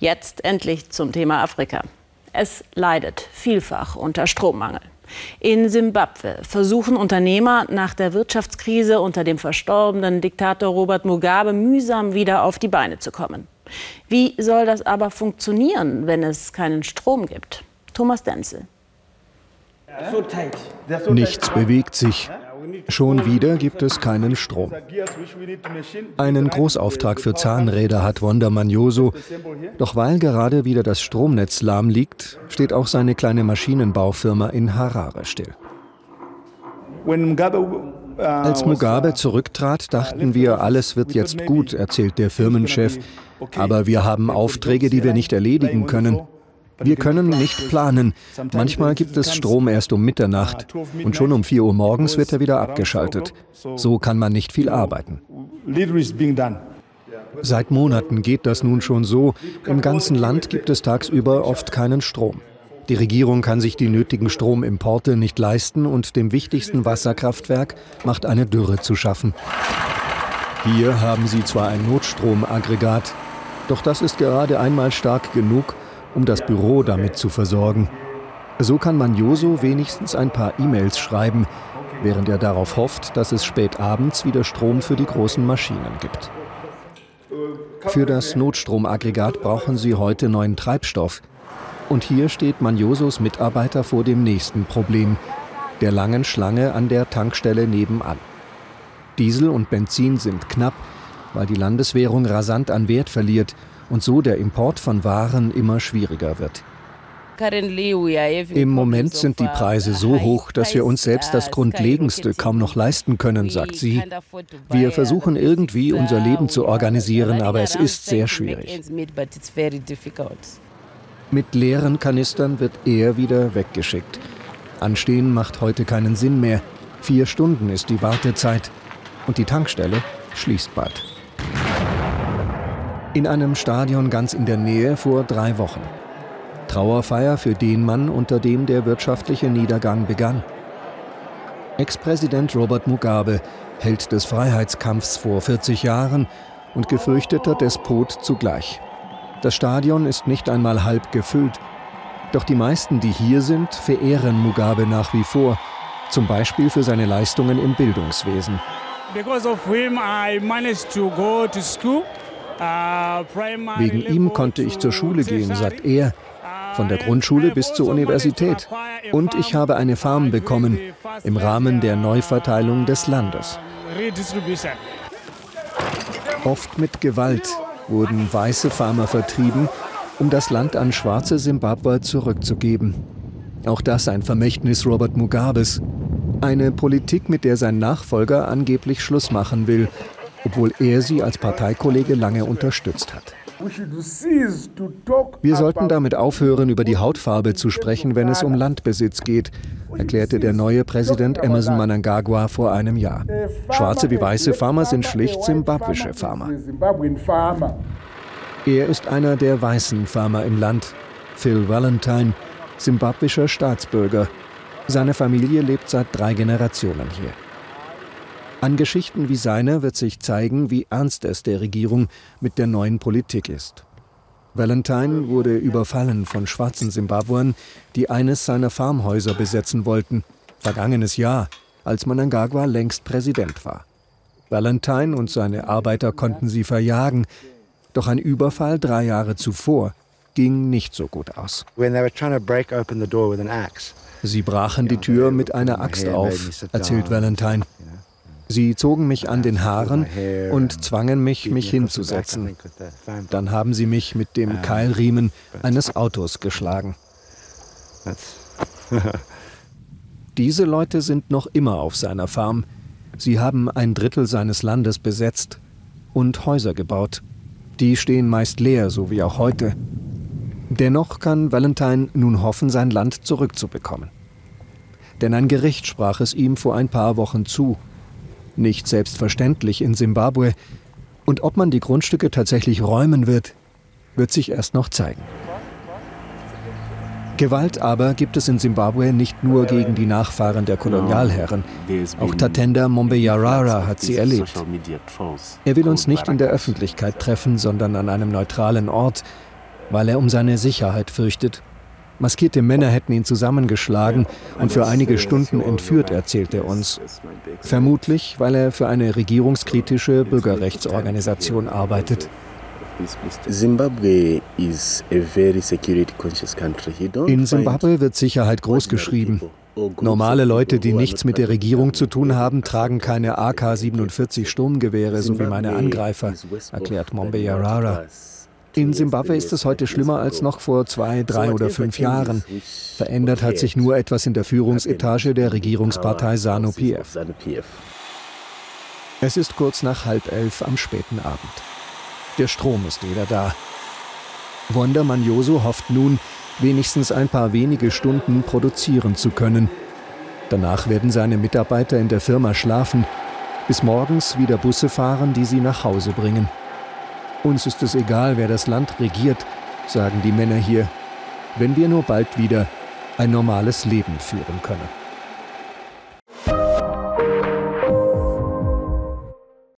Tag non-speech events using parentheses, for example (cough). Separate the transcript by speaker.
Speaker 1: Jetzt endlich zum Thema Afrika. Es leidet vielfach unter Strommangel. In Simbabwe versuchen Unternehmer nach der Wirtschaftskrise unter dem verstorbenen Diktator Robert Mugabe mühsam wieder auf die Beine zu kommen. Wie soll das aber funktionieren, wenn es keinen Strom gibt? Thomas Denzel.
Speaker 2: Nichts bewegt sich. Schon wieder gibt es keinen Strom. Einen Großauftrag für Zahnräder hat Wanda Manioso. Doch weil gerade wieder das Stromnetz lahm liegt, steht auch seine kleine Maschinenbaufirma in Harare still. Als Mugabe zurücktrat, dachten wir, alles wird jetzt gut, erzählt der Firmenchef. Aber wir haben Aufträge, die wir nicht erledigen können. Wir können nicht planen. Manchmal gibt es Strom erst um Mitternacht und schon um 4 Uhr morgens wird er wieder abgeschaltet. So kann man nicht viel arbeiten. Seit Monaten geht das nun schon so. Im ganzen Land gibt es tagsüber oft keinen Strom. Die Regierung kann sich die nötigen Stromimporte nicht leisten und dem wichtigsten Wasserkraftwerk macht eine Dürre zu schaffen. Hier haben sie zwar ein Notstromaggregat, doch das ist gerade einmal stark genug, um das Büro damit zu versorgen. So kann man Joso wenigstens ein paar E-Mails schreiben, während er darauf hofft, dass es spät abends wieder Strom für die großen Maschinen gibt. Für das Notstromaggregat brauchen sie heute neuen Treibstoff. Und hier steht Manjosos Mitarbeiter vor dem nächsten Problem, der langen Schlange an der Tankstelle nebenan. Diesel und Benzin sind knapp, weil die Landeswährung rasant an Wert verliert und so der Import von Waren immer schwieriger wird. Im Moment sind die Preise so hoch, dass wir uns selbst das Grundlegendste kaum noch leisten können, sagt sie. Wir versuchen irgendwie unser Leben zu organisieren, aber es ist sehr schwierig. Mit leeren Kanistern wird er wieder weggeschickt. Anstehen macht heute keinen Sinn mehr. Vier Stunden ist die Wartezeit und die Tankstelle schließt bald. In einem Stadion ganz in der Nähe vor drei Wochen. Trauerfeier für den Mann, unter dem der wirtschaftliche Niedergang begann. Ex-Präsident Robert Mugabe, Held des Freiheitskampfs vor 40 Jahren und gefürchteter Despot zugleich. Das Stadion ist nicht einmal halb gefüllt. Doch die meisten, die hier sind, verehren Mugabe nach wie vor, zum Beispiel für seine Leistungen im Bildungswesen. Because of him I managed to go to school. Wegen ihm konnte ich zur Schule gehen, sagt er, von der Grundschule bis zur Universität. Und ich habe eine Farm bekommen im Rahmen der Neuverteilung des Landes. Oft mit Gewalt wurden weiße Farmer vertrieben, um das Land an schwarze Simbabwer zurückzugeben. Auch das ein Vermächtnis Robert Mugabes. Eine Politik, mit der sein Nachfolger angeblich Schluss machen will obwohl er sie als Parteikollege lange unterstützt hat. Wir sollten damit aufhören, über die Hautfarbe zu sprechen, wenn es um Landbesitz geht, erklärte der neue Präsident Emerson Mnangagwa vor einem Jahr. Schwarze wie weiße Farmer sind schlicht simbabwische Farmer. Er ist einer der weißen Farmer im Land, Phil Valentine, simbabwischer Staatsbürger. Seine Familie lebt seit drei Generationen hier. An Geschichten wie seiner wird sich zeigen, wie ernst es der Regierung mit der neuen Politik ist. Valentine wurde überfallen von schwarzen Simbabwern, die eines seiner Farmhäuser besetzen wollten. Vergangenes Jahr, als Mnangagwa längst Präsident war. Valentine und seine Arbeiter konnten sie verjagen, doch ein Überfall drei Jahre zuvor ging nicht so gut aus. Sie brachen die Tür mit einer Axt auf, erzählt Valentine. Sie zogen mich an den Haaren und zwangen mich, mich hinzusetzen. Dann haben sie mich mit dem Keilriemen eines Autos geschlagen. (laughs) Diese Leute sind noch immer auf seiner Farm. Sie haben ein Drittel seines Landes besetzt und Häuser gebaut. Die stehen meist leer, so wie auch heute. Dennoch kann Valentine nun hoffen, sein Land zurückzubekommen. Denn ein Gericht sprach es ihm vor ein paar Wochen zu nicht selbstverständlich in Simbabwe. Und ob man die Grundstücke tatsächlich räumen wird, wird sich erst noch zeigen. Gewalt aber gibt es in Simbabwe nicht nur gegen die Nachfahren der Kolonialherren. Auch Tatenda Mombeyarara hat sie erlebt. Er will uns nicht in der Öffentlichkeit treffen, sondern an einem neutralen Ort. weil er um seine Sicherheit fürchtet. Maskierte Männer hätten ihn zusammengeschlagen und für einige Stunden entführt, erzählt er uns. Vermutlich, weil er für eine regierungskritische Bürgerrechtsorganisation arbeitet. In Simbabwe wird Sicherheit großgeschrieben. Normale Leute, die nichts mit der Regierung zu tun haben, tragen keine AK-47 Sturmgewehre, so wie meine Angreifer, erklärt Mombe Yarara. In Simbabwe ist es heute schlimmer als noch vor zwei, drei oder fünf Jahren. Verändert hat sich nur etwas in der Führungsetage der Regierungspartei SANU-PF. Es ist kurz nach halb elf am späten Abend. Der Strom ist wieder da. Wanda Manjoso hofft nun, wenigstens ein paar wenige Stunden produzieren zu können. Danach werden seine Mitarbeiter in der Firma schlafen, bis morgens wieder Busse fahren, die sie nach Hause bringen. Uns ist es egal, wer das Land regiert, sagen die Männer hier, wenn wir nur bald wieder ein normales Leben führen können.